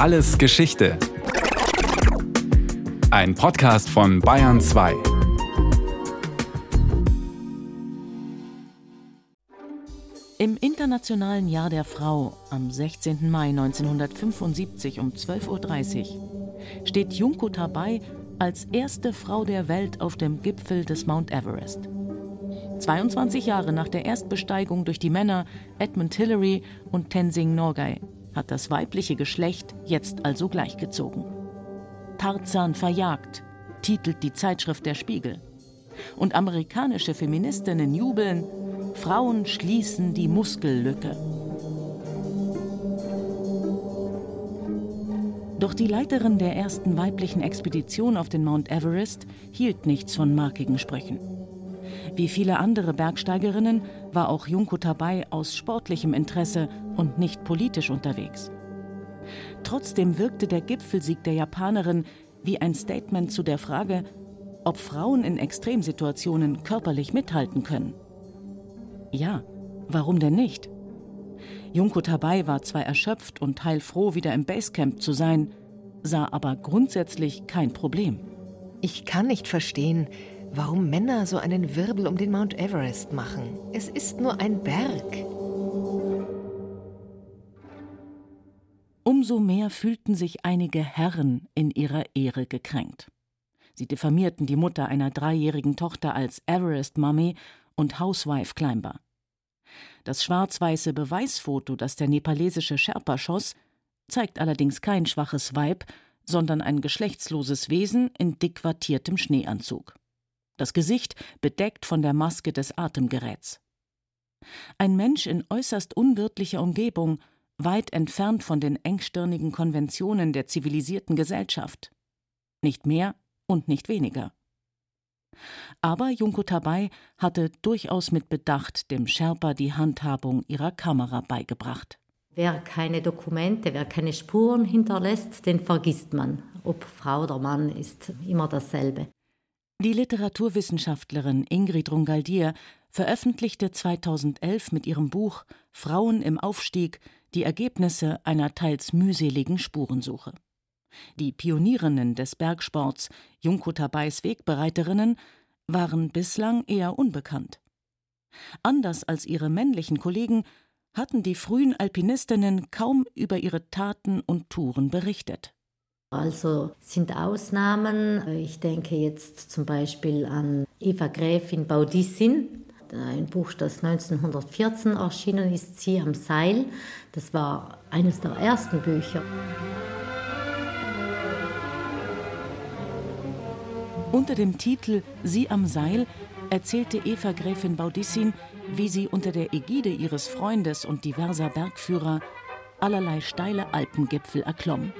Alles Geschichte. Ein Podcast von Bayern 2. Im Internationalen Jahr der Frau am 16. Mai 1975 um 12.30 Uhr steht Junko Tabei als erste Frau der Welt auf dem Gipfel des Mount Everest. 22 Jahre nach der Erstbesteigung durch die Männer Edmund Hillary und Tenzing Norgay hat das weibliche Geschlecht jetzt also gleichgezogen. Tarzan verjagt, titelt die Zeitschrift Der Spiegel. Und amerikanische Feministinnen jubeln, Frauen schließen die Muskellücke. Doch die Leiterin der ersten weiblichen Expedition auf den Mount Everest hielt nichts von markigen Sprüchen. Wie viele andere Bergsteigerinnen war auch Junko Tabei aus sportlichem Interesse und nicht politisch unterwegs. Trotzdem wirkte der Gipfelsieg der Japanerin wie ein Statement zu der Frage, ob Frauen in Extremsituationen körperlich mithalten können. Ja, warum denn nicht? Junko Tabei war zwar erschöpft und heilfroh, wieder im Basecamp zu sein, sah aber grundsätzlich kein Problem. Ich kann nicht verstehen, warum Männer so einen Wirbel um den Mount Everest machen. Es ist nur ein Berg. Umso mehr fühlten sich einige Herren in ihrer Ehre gekränkt. Sie diffamierten die Mutter einer dreijährigen Tochter als Everest Mummy und Housewife Climber. Das schwarz-weiße Beweisfoto, das der nepalesische Sherpa schoss, zeigt allerdings kein schwaches Weib, sondern ein geschlechtsloses Wesen in dick wattiertem Schneeanzug das Gesicht bedeckt von der Maske des Atemgeräts. Ein Mensch in äußerst unwirtlicher Umgebung, weit entfernt von den engstirnigen Konventionen der zivilisierten Gesellschaft. Nicht mehr und nicht weniger. Aber Junko Tabei hatte durchaus mit Bedacht dem Sherpa die Handhabung ihrer Kamera beigebracht. Wer keine Dokumente, wer keine Spuren hinterlässt, den vergisst man. Ob Frau oder Mann ist immer dasselbe. Die Literaturwissenschaftlerin Ingrid Rungaldier veröffentlichte 2011 mit ihrem Buch Frauen im Aufstieg die Ergebnisse einer teils mühseligen Spurensuche. Die Pionierinnen des Bergsports, Junko Tabais Wegbereiterinnen, waren bislang eher unbekannt. Anders als ihre männlichen Kollegen hatten die frühen Alpinistinnen kaum über ihre Taten und Touren berichtet. Also sind Ausnahmen. Ich denke jetzt zum Beispiel an Eva Gräfin Baudissin, ein Buch, das 1914 erschienen ist, Sie am Seil. Das war eines der ersten Bücher. Unter dem Titel Sie am Seil erzählte Eva Gräfin Baudissin, wie sie unter der Ägide ihres Freundes und diverser Bergführer allerlei steile Alpengipfel erklomm.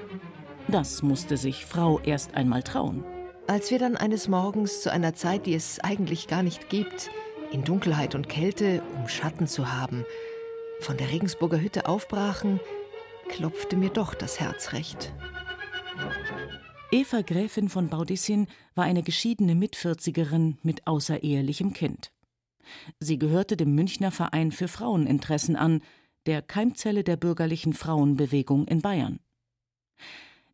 Das musste sich Frau erst einmal trauen. Als wir dann eines Morgens zu einer Zeit, die es eigentlich gar nicht gibt, in Dunkelheit und Kälte, um Schatten zu haben, von der Regensburger Hütte aufbrachen, klopfte mir doch das Herz recht. Eva Gräfin von Baudissin war eine geschiedene Mitvierzigerin mit außerehelichem Kind. Sie gehörte dem Münchner Verein für Fraueninteressen an, der Keimzelle der bürgerlichen Frauenbewegung in Bayern.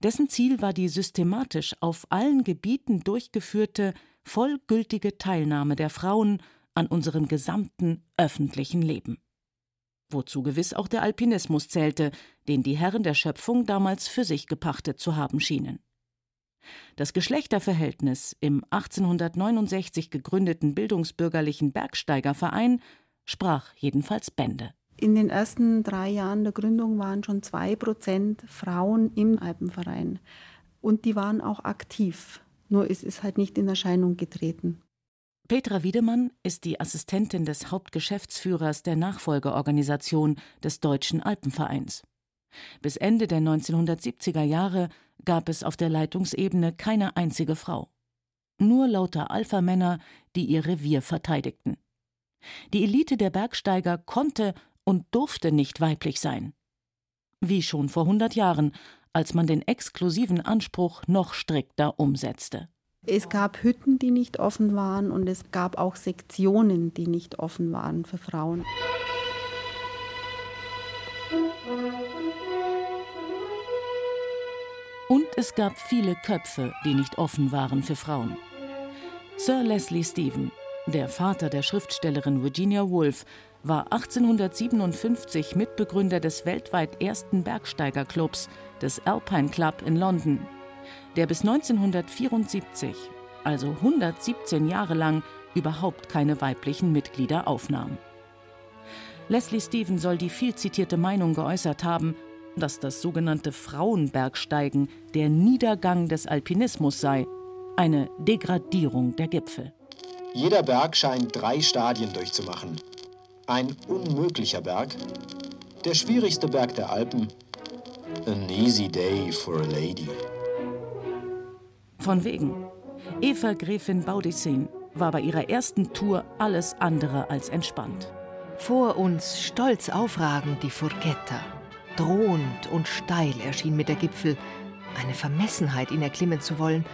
Dessen Ziel war die systematisch auf allen Gebieten durchgeführte, vollgültige Teilnahme der Frauen an unserem gesamten öffentlichen Leben. Wozu gewiss auch der Alpinismus zählte, den die Herren der Schöpfung damals für sich gepachtet zu haben schienen. Das Geschlechterverhältnis im 1869 gegründeten bildungsbürgerlichen Bergsteigerverein sprach jedenfalls Bände. In den ersten drei Jahren der Gründung waren schon zwei Prozent Frauen im Alpenverein. Und die waren auch aktiv. Nur es ist halt nicht in Erscheinung getreten. Petra Wiedemann ist die Assistentin des Hauptgeschäftsführers der Nachfolgeorganisation des Deutschen Alpenvereins. Bis Ende der 1970er Jahre gab es auf der Leitungsebene keine einzige Frau. Nur lauter Alpha-Männer, die ihr Revier verteidigten. Die Elite der Bergsteiger konnte und durfte nicht weiblich sein. Wie schon vor hundert Jahren, als man den exklusiven Anspruch noch strikter umsetzte. Es gab Hütten, die nicht offen waren und es gab auch Sektionen, die nicht offen waren für Frauen. Und es gab viele Köpfe, die nicht offen waren für Frauen. Sir Leslie Stephen, der Vater der Schriftstellerin Virginia Woolf, war 1857 Mitbegründer des weltweit ersten Bergsteigerclubs, des Alpine Club in London, der bis 1974, also 117 Jahre lang, überhaupt keine weiblichen Mitglieder aufnahm. Leslie Stephen soll die viel zitierte Meinung geäußert haben, dass das sogenannte Frauenbergsteigen der Niedergang des Alpinismus sei, eine Degradierung der Gipfel. Jeder Berg scheint drei Stadien durchzumachen. Ein unmöglicher Berg, der schwierigste Berg der Alpen, an easy day for a lady. Von wegen. Eva Gräfin Baudissin war bei ihrer ersten Tour alles andere als entspannt. Vor uns stolz aufragend die Furchetta. Drohend und steil erschien mir der Gipfel, eine Vermessenheit, ihn erklimmen zu wollen.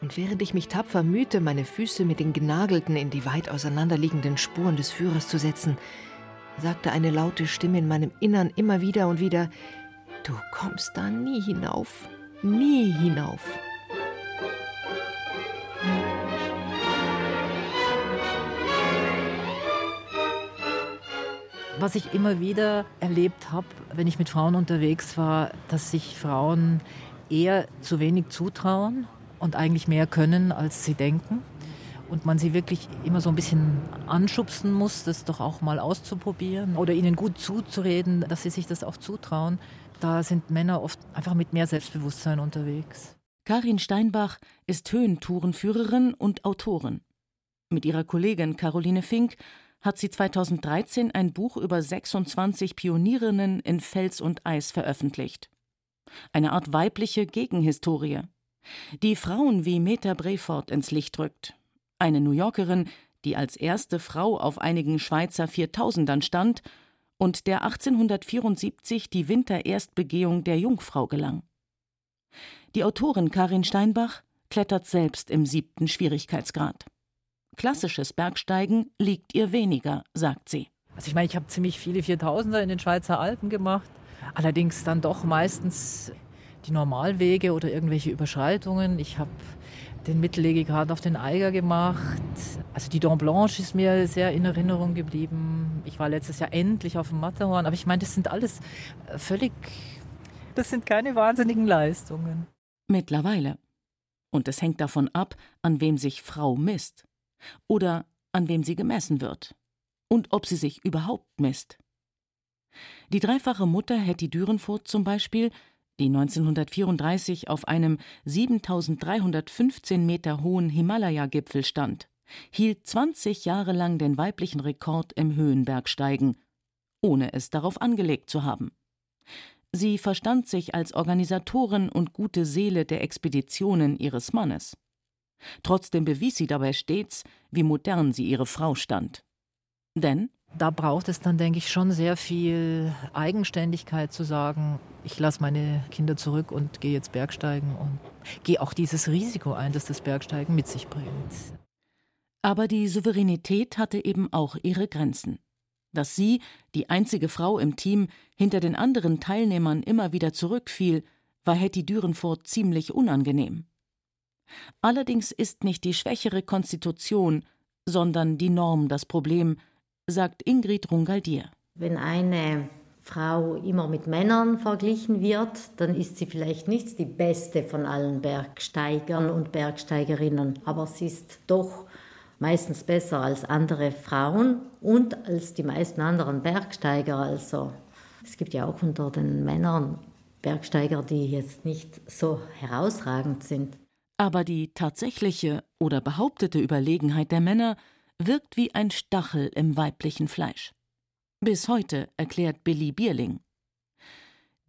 Und während ich mich tapfer mühte, meine Füße mit den genagelten in die weit auseinanderliegenden Spuren des Führers zu setzen, sagte eine laute Stimme in meinem Innern immer wieder und wieder, Du kommst da nie hinauf, nie hinauf. Was ich immer wieder erlebt habe, wenn ich mit Frauen unterwegs war, dass sich Frauen eher zu wenig zutrauen und eigentlich mehr können, als sie denken. Und man sie wirklich immer so ein bisschen anschubsen muss, das doch auch mal auszuprobieren oder ihnen gut zuzureden, dass sie sich das auch zutrauen. Da sind Männer oft einfach mit mehr Selbstbewusstsein unterwegs. Karin Steinbach ist Höhentourenführerin und Autorin. Mit ihrer Kollegin Caroline Fink hat sie 2013 ein Buch über 26 Pionierinnen in Fels und Eis veröffentlicht. Eine Art weibliche Gegenhistorie, die Frauen wie Meta Brefort ins Licht rückt. Eine New Yorkerin, die als erste Frau auf einigen Schweizer Viertausendern stand und der 1874 die Wintererstbegehung der Jungfrau gelang. Die Autorin Karin Steinbach klettert selbst im siebten Schwierigkeitsgrad. Klassisches Bergsteigen liegt ihr weniger, sagt sie. Also ich meine, ich habe ziemlich viele Viertausender in den Schweizer Alpen gemacht, allerdings dann doch meistens die Normalwege oder irgendwelche Überschreitungen. Ich habe den Mittellegegrad auf den Eiger gemacht. Also die Dent Blanche ist mir sehr in Erinnerung geblieben. Ich war letztes Jahr endlich auf dem Matterhorn, aber ich meine, das sind alles völlig, das sind keine wahnsinnigen Leistungen. Mittlerweile. Und es hängt davon ab, an wem sich Frau misst oder an wem sie gemessen wird und ob sie sich überhaupt misst. Die dreifache Mutter Hetty Dürenfurt zum Beispiel, die 1934 auf einem 7315 Meter hohen Himalaya-Gipfel stand, hielt 20 Jahre lang den weiblichen Rekord im Höhenbergsteigen, ohne es darauf angelegt zu haben. Sie verstand sich als Organisatorin und gute Seele der Expeditionen ihres Mannes. Trotzdem bewies sie dabei stets, wie modern sie ihre Frau stand. Denn da braucht es dann, denke ich, schon sehr viel Eigenständigkeit zu sagen, ich lasse meine Kinder zurück und gehe jetzt Bergsteigen und gehe auch dieses Risiko ein, das das Bergsteigen mit sich bringt. Aber die Souveränität hatte eben auch ihre Grenzen. Dass sie, die einzige Frau im Team, hinter den anderen Teilnehmern immer wieder zurückfiel, war Hetty Dürenfurt ziemlich unangenehm. Allerdings ist nicht die schwächere Konstitution, sondern die Norm das Problem, sagt Ingrid Rungaldier. Wenn eine Frau immer mit Männern verglichen wird, dann ist sie vielleicht nicht die beste von allen Bergsteigern und Bergsteigerinnen, aber sie ist doch meistens besser als andere Frauen und als die meisten anderen Bergsteiger. Also es gibt ja auch unter den Männern Bergsteiger, die jetzt nicht so herausragend sind. Aber die tatsächliche oder behauptete Überlegenheit der Männer wirkt wie ein Stachel im weiblichen Fleisch. Bis heute, erklärt Billy Bierling.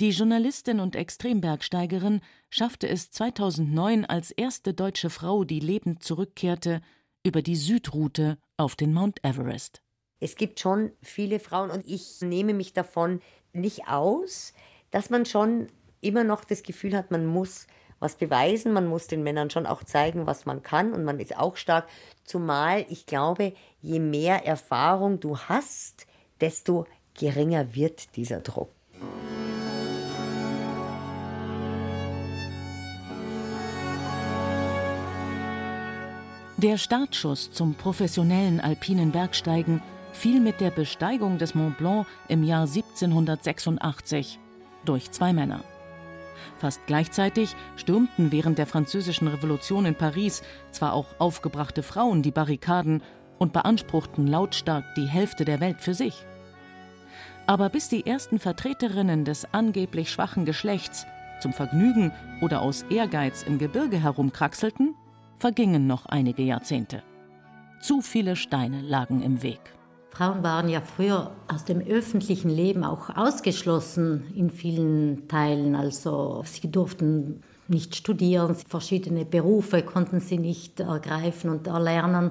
Die Journalistin und Extrembergsteigerin schaffte es 2009 als erste deutsche Frau, die lebend zurückkehrte, über die Südroute auf den Mount Everest. Es gibt schon viele Frauen und ich nehme mich davon nicht aus, dass man schon immer noch das Gefühl hat, man muss was beweisen. Man muss den Männern schon auch zeigen, was man kann und man ist auch stark. Zumal ich glaube, je mehr Erfahrung du hast, desto geringer wird dieser Druck. Der Startschuss zum professionellen alpinen Bergsteigen fiel mit der Besteigung des Mont Blanc im Jahr 1786 durch zwei Männer. Fast gleichzeitig stürmten während der Französischen Revolution in Paris zwar auch aufgebrachte Frauen die Barrikaden und beanspruchten lautstark die Hälfte der Welt für sich. Aber bis die ersten Vertreterinnen des angeblich schwachen Geschlechts zum Vergnügen oder aus Ehrgeiz im Gebirge herumkraxelten, vergingen noch einige Jahrzehnte. Zu viele Steine lagen im Weg. Frauen waren ja früher aus dem öffentlichen Leben auch ausgeschlossen in vielen Teilen. Also sie durften nicht studieren, verschiedene Berufe konnten sie nicht ergreifen und erlernen.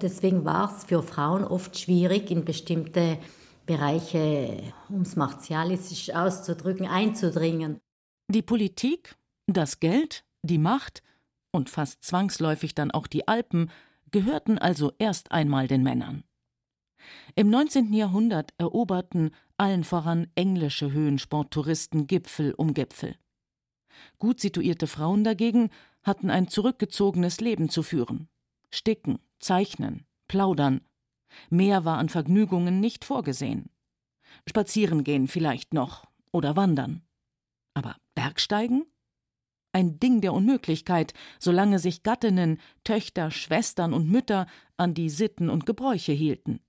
Deswegen war es für Frauen oft schwierig, in bestimmte Bereiche, um es martialistisch auszudrücken, einzudringen. Die Politik, das Geld, die Macht und fast zwangsläufig dann auch die Alpen gehörten also erst einmal den Männern. Im 19. Jahrhundert eroberten allen voran englische Höhensporttouristen Gipfel um Gipfel. Gut situierte Frauen dagegen hatten ein zurückgezogenes Leben zu führen. Sticken, zeichnen, plaudern. Mehr war an Vergnügungen nicht vorgesehen. Spazieren gehen vielleicht noch oder wandern. Aber Bergsteigen? ein Ding der Unmöglichkeit, solange sich Gattinnen, Töchter, Schwestern und Mütter an die Sitten und Gebräuche hielten.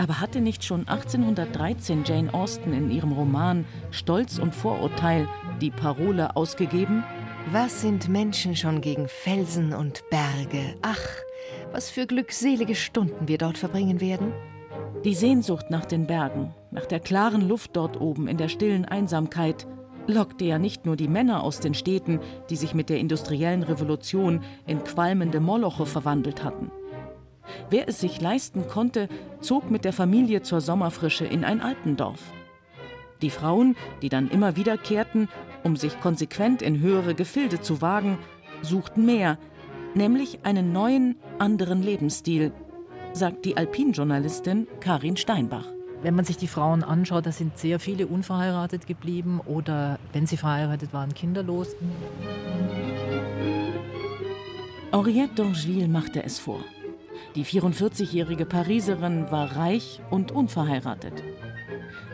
Aber hatte nicht schon 1813 Jane Austen in ihrem Roman Stolz und Vorurteil die Parole ausgegeben? Was sind Menschen schon gegen Felsen und Berge? Ach, was für glückselige Stunden wir dort verbringen werden. Die Sehnsucht nach den Bergen, nach der klaren Luft dort oben in der stillen Einsamkeit, lockte ja nicht nur die Männer aus den Städten, die sich mit der industriellen Revolution in qualmende Moloche verwandelt hatten. Wer es sich leisten konnte, zog mit der Familie zur Sommerfrische in ein Alpendorf. Die Frauen, die dann immer wiederkehrten, um sich konsequent in höhere Gefilde zu wagen, suchten mehr, nämlich einen neuen, anderen Lebensstil, sagt die Alpinjournalistin Karin Steinbach. Wenn man sich die Frauen anschaut, da sind sehr viele unverheiratet geblieben oder wenn sie verheiratet waren, kinderlos. Henriette d'Angeville machte es vor. Die 44-jährige Pariserin war reich und unverheiratet.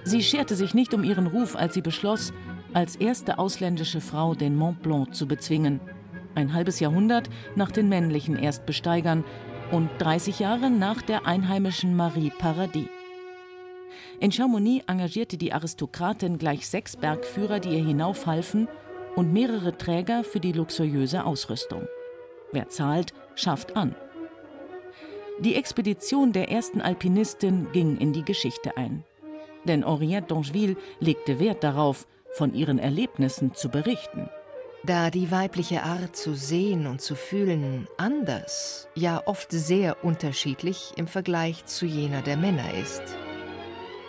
Sie scherte sich nicht um ihren Ruf, als sie beschloss, als erste ausländische Frau den Mont Blanc zu bezwingen. Ein halbes Jahrhundert nach den männlichen Erstbesteigern und 30 Jahre nach der einheimischen Marie Paradis. In Chamonix engagierte die Aristokratin gleich sechs Bergführer, die ihr hinaufhalfen, und mehrere Träger für die luxuriöse Ausrüstung. Wer zahlt, schafft an. Die Expedition der ersten Alpinistin ging in die Geschichte ein. Denn Henriette d'Angeville legte Wert darauf, von ihren Erlebnissen zu berichten. Da die weibliche Art zu sehen und zu fühlen anders, ja oft sehr unterschiedlich im Vergleich zu jener der Männer ist.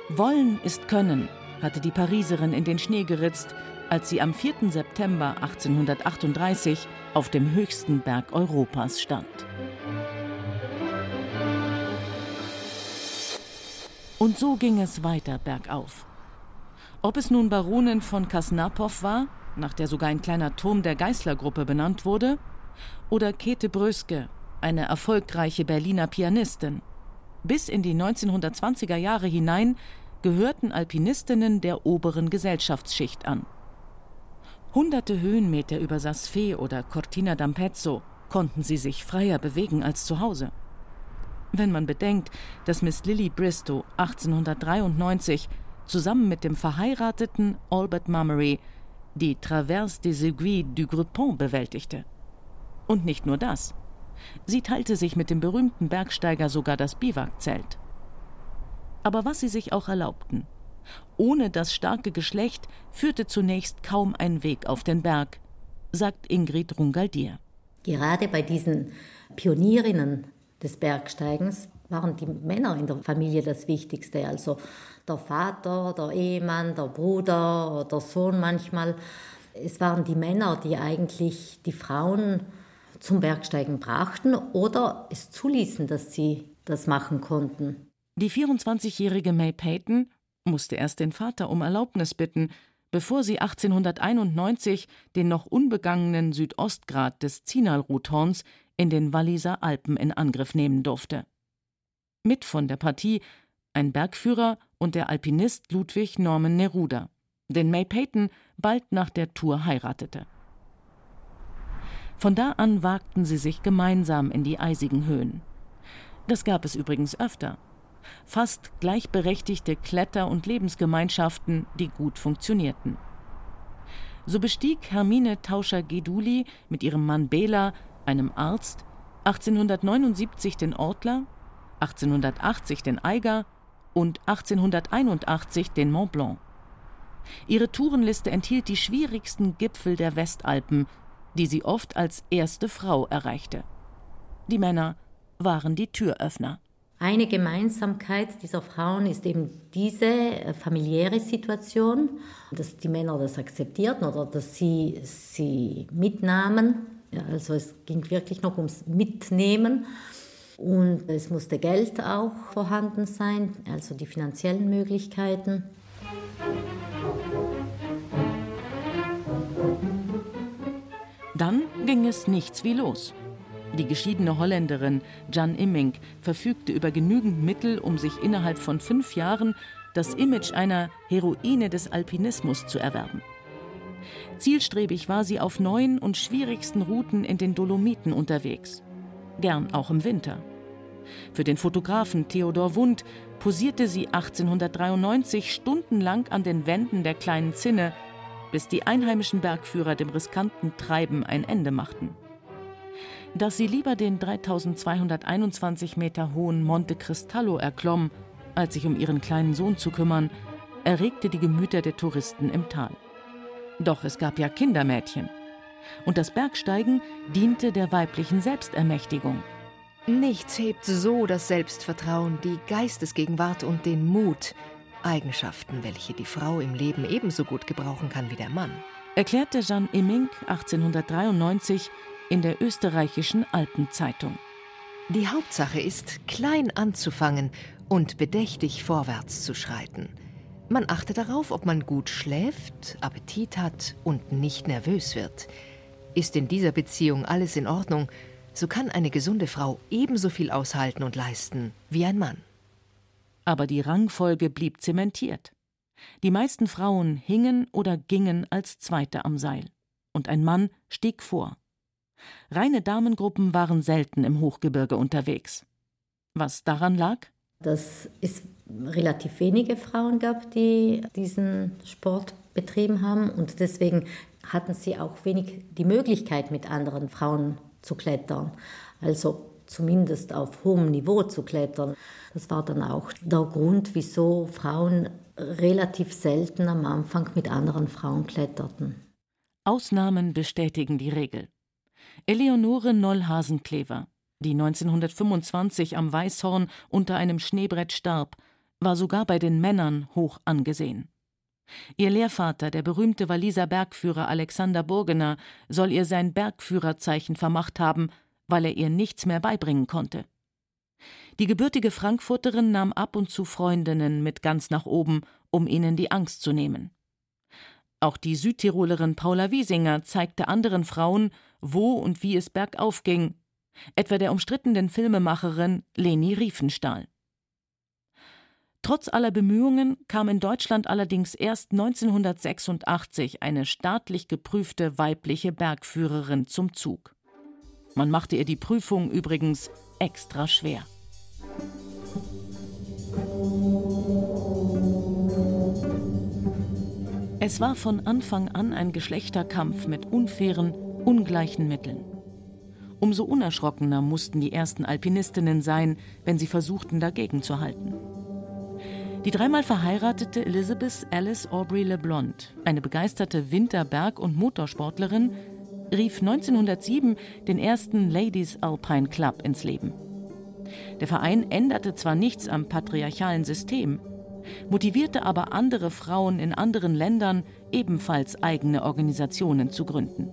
Wollen ist Können, hatte die Pariserin in den Schnee geritzt, als sie am 4. September 1838 auf dem höchsten Berg Europas stand. Und so ging es weiter bergauf. Ob es nun Baronin von Kasnapow war, nach der sogar ein kleiner Turm der Geißler-Gruppe benannt wurde, oder Käthe Bröske, eine erfolgreiche Berliner Pianistin, bis in die 1920er Jahre hinein gehörten Alpinistinnen der oberen Gesellschaftsschicht an. Hunderte Höhenmeter über Sasfe oder Cortina d'Ampezzo konnten sie sich freier bewegen als zu Hause. Wenn man bedenkt, dass Miss Lily Bristow 1893 zusammen mit dem verheirateten Albert Mummery die Traverse des Aiguilles du Groupon bewältigte. Und nicht nur das. Sie teilte sich mit dem berühmten Bergsteiger sogar das Biwakzelt. Aber was sie sich auch erlaubten. Ohne das starke Geschlecht führte zunächst kaum ein Weg auf den Berg, sagt Ingrid Rungaldier. Gerade bei diesen Pionierinnen des Bergsteigens waren die Männer in der Familie das Wichtigste. Also der Vater, der Ehemann, der Bruder, der Sohn manchmal. Es waren die Männer, die eigentlich die Frauen zum Bergsteigen brachten oder es zuließen, dass sie das machen konnten. Die 24-jährige May Peyton musste erst den Vater um Erlaubnis bitten, bevor sie 1891 den noch unbegangenen Südostgrat des Zinalruthorns in den Walliser Alpen in Angriff nehmen durfte. Mit von der Partie ein Bergführer und der Alpinist Ludwig Norman Neruda, den May Peyton bald nach der Tour heiratete. Von da an wagten sie sich gemeinsam in die eisigen Höhen. Das gab es übrigens öfter. Fast gleichberechtigte Kletter- und Lebensgemeinschaften, die gut funktionierten. So bestieg Hermine Tauscher-Geduli mit ihrem Mann Bela, einem Arzt, 1879 den Ortler, 1880 den Eiger und 1881 den Mont Blanc. Ihre Tourenliste enthielt die schwierigsten Gipfel der Westalpen, die sie oft als erste Frau erreichte. Die Männer waren die Türöffner. Eine Gemeinsamkeit dieser Frauen ist eben diese äh, familiäre Situation, dass die Männer das akzeptierten oder dass sie sie mitnahmen. Also es ging wirklich noch ums Mitnehmen. Und es musste Geld auch vorhanden sein, also die finanziellen Möglichkeiten. Dann ging es nichts wie los. Die geschiedene Holländerin Jan Immink verfügte über genügend Mittel, um sich innerhalb von fünf Jahren das Image einer Heroine des Alpinismus zu erwerben. Zielstrebig war sie auf neuen und schwierigsten Routen in den Dolomiten unterwegs, gern auch im Winter. Für den Fotografen Theodor Wund posierte sie 1893 stundenlang an den Wänden der kleinen Zinne, bis die einheimischen Bergführer dem riskanten Treiben ein Ende machten dass sie lieber den 3221 Meter hohen Monte Cristallo erklomm, als sich um ihren kleinen Sohn zu kümmern, erregte die Gemüter der Touristen im Tal. Doch es gab ja Kindermädchen. Und das Bergsteigen diente der weiblichen Selbstermächtigung. Nichts hebt so das Selbstvertrauen, die Geistesgegenwart und den Mut, Eigenschaften, welche die Frau im Leben ebenso gut gebrauchen kann wie der Mann, erklärte Jeanne Immink 1893 in der österreichischen Alpenzeitung. Die Hauptsache ist, klein anzufangen und bedächtig vorwärts zu schreiten. Man achte darauf, ob man gut schläft, Appetit hat und nicht nervös wird. Ist in dieser Beziehung alles in Ordnung, so kann eine gesunde Frau ebenso viel aushalten und leisten wie ein Mann. Aber die Rangfolge blieb zementiert. Die meisten Frauen hingen oder gingen als Zweite am Seil, und ein Mann stieg vor. Reine Damengruppen waren selten im Hochgebirge unterwegs. Was daran lag? Dass es relativ wenige Frauen gab, die diesen Sport betrieben haben und deswegen hatten sie auch wenig die Möglichkeit, mit anderen Frauen zu klettern. Also zumindest auf hohem Niveau zu klettern. Das war dann auch der Grund, wieso Frauen relativ selten am Anfang mit anderen Frauen kletterten. Ausnahmen bestätigen die Regel. Eleonore Noll-Hasenklever, die 1925 am Weißhorn unter einem Schneebrett starb, war sogar bei den Männern hoch angesehen. Ihr Lehrvater, der berühmte Walliser Bergführer Alexander Burgener, soll ihr sein Bergführerzeichen vermacht haben, weil er ihr nichts mehr beibringen konnte. Die gebürtige Frankfurterin nahm ab und zu Freundinnen mit ganz nach oben, um ihnen die Angst zu nehmen. Auch die Südtirolerin Paula Wiesinger zeigte anderen Frauen, wo und wie es bergauf ging, etwa der umstrittenen Filmemacherin Leni Riefenstahl. Trotz aller Bemühungen kam in Deutschland allerdings erst 1986 eine staatlich geprüfte weibliche Bergführerin zum Zug. Man machte ihr die Prüfung übrigens extra schwer. Es war von Anfang an ein Geschlechterkampf mit unfairen, ungleichen Mitteln. Umso unerschrockener mussten die ersten Alpinistinnen sein, wenn sie versuchten, dagegen zu halten. Die dreimal verheiratete Elizabeth Alice Aubrey LeBlond, eine begeisterte Winterberg- und Motorsportlerin, rief 1907 den ersten Ladies Alpine Club ins Leben. Der Verein änderte zwar nichts am patriarchalen System, motivierte aber andere Frauen in anderen Ländern, ebenfalls eigene Organisationen zu gründen.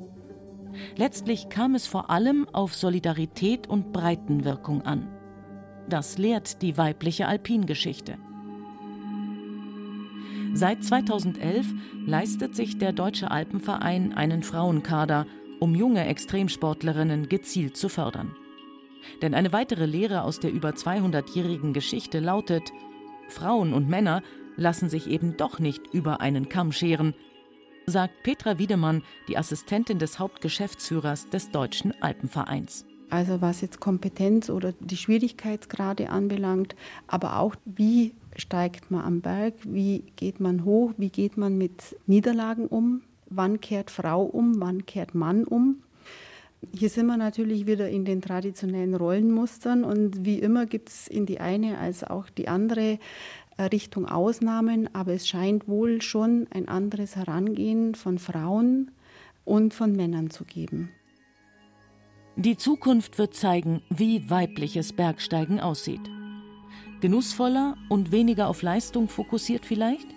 Letztlich kam es vor allem auf Solidarität und Breitenwirkung an. Das lehrt die weibliche Alpingeschichte. Seit 2011 leistet sich der Deutsche Alpenverein einen Frauenkader, um junge Extremsportlerinnen gezielt zu fördern. Denn eine weitere Lehre aus der über 200-jährigen Geschichte lautet, Frauen und Männer lassen sich eben doch nicht über einen Kamm scheren, sagt Petra Wiedemann, die Assistentin des Hauptgeschäftsführers des Deutschen Alpenvereins. Also was jetzt Kompetenz oder die Schwierigkeitsgrade anbelangt, aber auch wie steigt man am Berg, wie geht man hoch, wie geht man mit Niederlagen um, wann kehrt Frau um, wann kehrt Mann um. Hier sind wir natürlich wieder in den traditionellen Rollenmustern und wie immer gibt es in die eine als auch die andere äh, Richtung Ausnahmen, aber es scheint wohl schon ein anderes Herangehen von Frauen und von Männern zu geben. Die Zukunft wird zeigen, wie weibliches Bergsteigen aussieht. Genussvoller und weniger auf Leistung fokussiert vielleicht?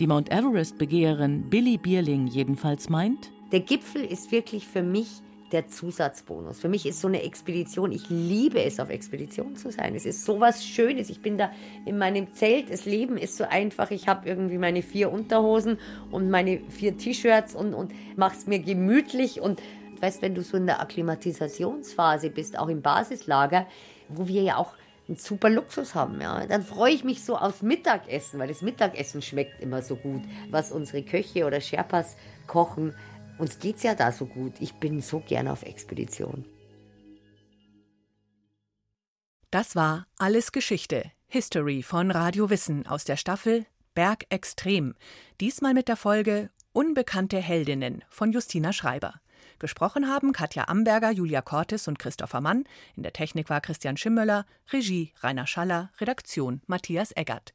Die Mount Everest-Begeherin Billy Bierling jedenfalls meint, der Gipfel ist wirklich für mich der Zusatzbonus. Für mich ist so eine Expedition, ich liebe es, auf Expedition zu sein. Es ist so was Schönes. Ich bin da in meinem Zelt. Das Leben ist so einfach. Ich habe irgendwie meine vier Unterhosen und meine vier T-Shirts und, und mache es mir gemütlich. Und weißt, wenn du so in der Akklimatisationsphase bist, auch im Basislager, wo wir ja auch einen super Luxus haben, ja, dann freue ich mich so aufs Mittagessen, weil das Mittagessen schmeckt immer so gut, was unsere Köche oder Sherpas kochen. Uns geht's ja da so gut. Ich bin so gern auf Expedition. Das war Alles Geschichte, History von Radio Wissen aus der Staffel Berg Extrem. Diesmal mit der Folge Unbekannte Heldinnen von Justina Schreiber. Gesprochen haben Katja Amberger, Julia Cortes und Christopher Mann. In der Technik war Christian Schimmöller, Regie Rainer Schaller, Redaktion Matthias Eggert.